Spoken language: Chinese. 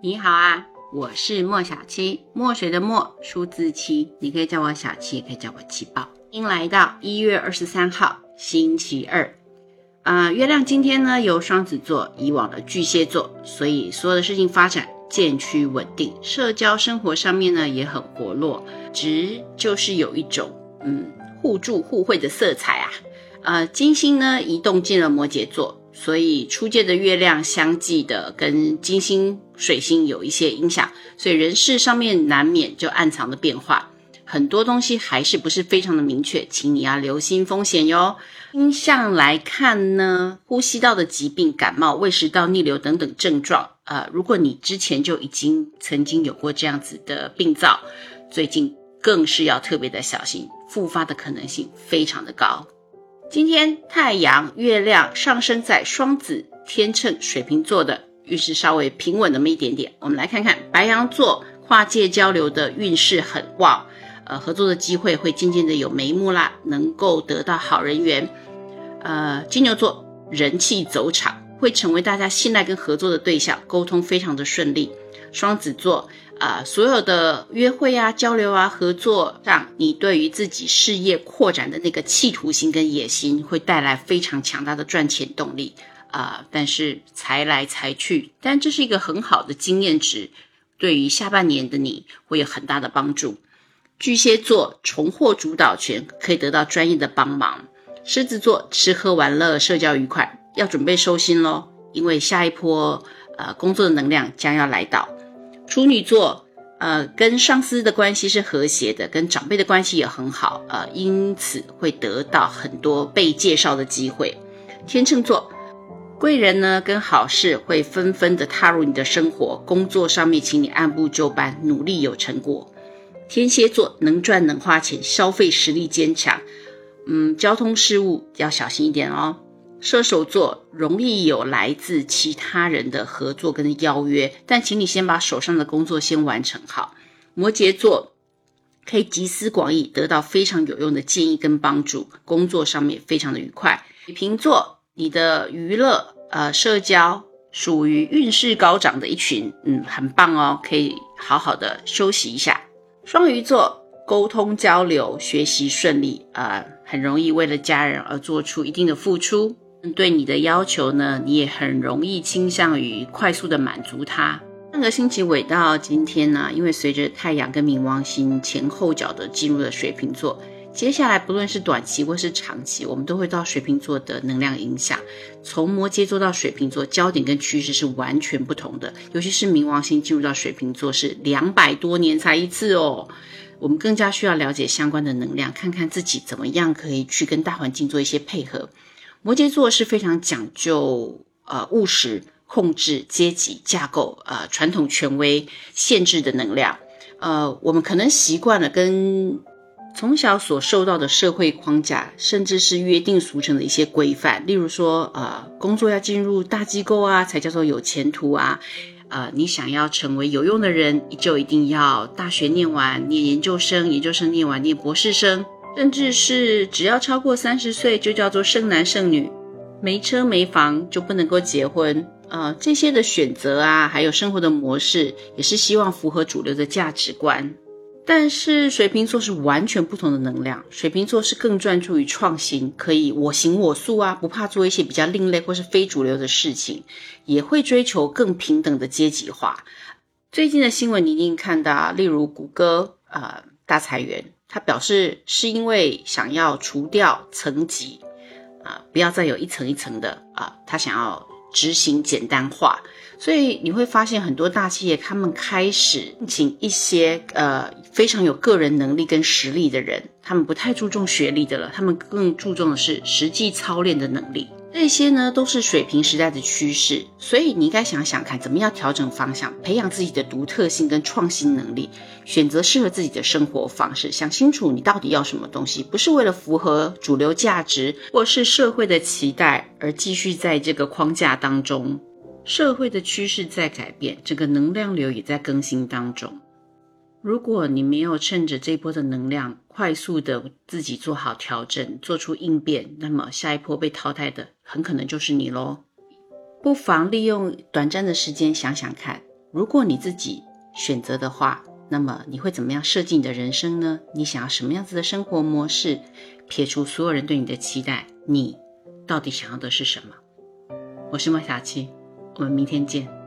你好啊，我是莫小七，墨水的墨，数字七，你可以叫我小七，也可以叫我七宝。迎来到一月二十三号，星期二。啊，月亮今天呢由双子座移往了巨蟹座，所以所有的事情发展渐趋稳定，社交生活上面呢也很活络，直就是有一种嗯互助互惠的色彩啊。呃，金星呢移动进了摩羯座。所以初见的月亮相继的跟金星、水星有一些影响，所以人事上面难免就暗藏的变化，很多东西还是不是非常的明确，请你要留心风险哟。星象来看呢，呼吸道的疾病、感冒、胃食道逆流等等症状，呃，如果你之前就已经曾经有过这样子的病灶，最近更是要特别的小心，复发的可能性非常的高。今天太阳、月亮上升在双子、天秤、水瓶座的运势稍微平稳那么一点点。我们来看看白羊座跨界交流的运势很旺，呃，合作的机会会渐渐的有眉目啦，能够得到好人缘。呃，金牛座人气走场，会成为大家信赖跟合作的对象，沟通非常的顺利。双子座。啊，所有的约会啊、交流啊、合作，让你对于自己事业扩展的那个企图心跟野心，会带来非常强大的赚钱动力啊。但是财来财去，但这是一个很好的经验值，对于下半年的你会有很大的帮助。巨蟹座重获主导权，可以得到专业的帮忙。狮子座吃喝玩乐、社交愉快，要准备收心喽，因为下一波呃工作的能量将要来到。处女座，呃，跟上司的关系是和谐的，跟长辈的关系也很好，呃，因此会得到很多被介绍的机会。天秤座，贵人呢跟好事会纷纷的踏入你的生活，工作上面请你按部就班，努力有成果。天蝎座，能赚能花钱，消费实力坚强，嗯，交通事务要小心一点哦。射手座容易有来自其他人的合作跟邀约，但请你先把手上的工作先完成好。摩羯座可以集思广益，得到非常有用的建议跟帮助，工作上面非常的愉快。水瓶座，你的娱乐呃社交属于运势高涨的一群，嗯，很棒哦，可以好好的休息一下。双鱼座沟通交流学习顺利啊，很容易为了家人而做出一定的付出。对你的要求呢，你也很容易倾向于快速的满足他。上个星期尾到今天呢，因为随着太阳跟冥王星前后脚的进入了水瓶座，接下来不论是短期或是长期，我们都会到水瓶座的能量影响。从摩羯座到水瓶座，焦点跟趋势是完全不同的。尤其是冥王星进入到水瓶座是两百多年才一次哦，我们更加需要了解相关的能量，看看自己怎么样可以去跟大环境做一些配合。摩羯座是非常讲究呃务实、控制、阶级架构、呃传统权威限制的能量。呃，我们可能习惯了跟从小所受到的社会框架，甚至是约定俗成的一些规范，例如说，呃，工作要进入大机构啊，才叫做有前途啊。呃，你想要成为有用的人，你就一定要大学念完，念研究生，研究生念完，念博士生。甚至是只要超过三十岁就叫做剩男剩女，没车没房就不能够结婚啊！这些的选择啊，还有生活的模式，也是希望符合主流的价值观。但是水瓶座是完全不同的能量，水瓶座是更专注于创新，可以我行我素啊，不怕做一些比较另类或是非主流的事情，也会追求更平等的阶级化。最近的新闻你一定看到，例如谷歌啊大裁员。他表示是因为想要除掉层级，啊，不要再有一层一层的啊，他想要执行简单化，所以你会发现很多大企业他们开始请一些呃非常有个人能力跟实力的人，他们不太注重学历的了，他们更注重的是实际操练的能力。这些呢都是水平时代的趋势，所以你应该想想看，怎么样调整方向，培养自己的独特性跟创新能力，选择适合自己的生活方式，想清楚你到底要什么东西，不是为了符合主流价值或是社会的期待而继续在这个框架当中。社会的趋势在改变，这个能量流也在更新当中。如果你没有趁着这波的能量，快速的自己做好调整，做出应变，那么下一波被淘汰的很可能就是你喽。不妨利用短暂的时间想想看，如果你自己选择的话，那么你会怎么样设计你的人生呢？你想要什么样子的生活模式？撇除所有人对你的期待，你到底想要的是什么？我是莫小七，我们明天见。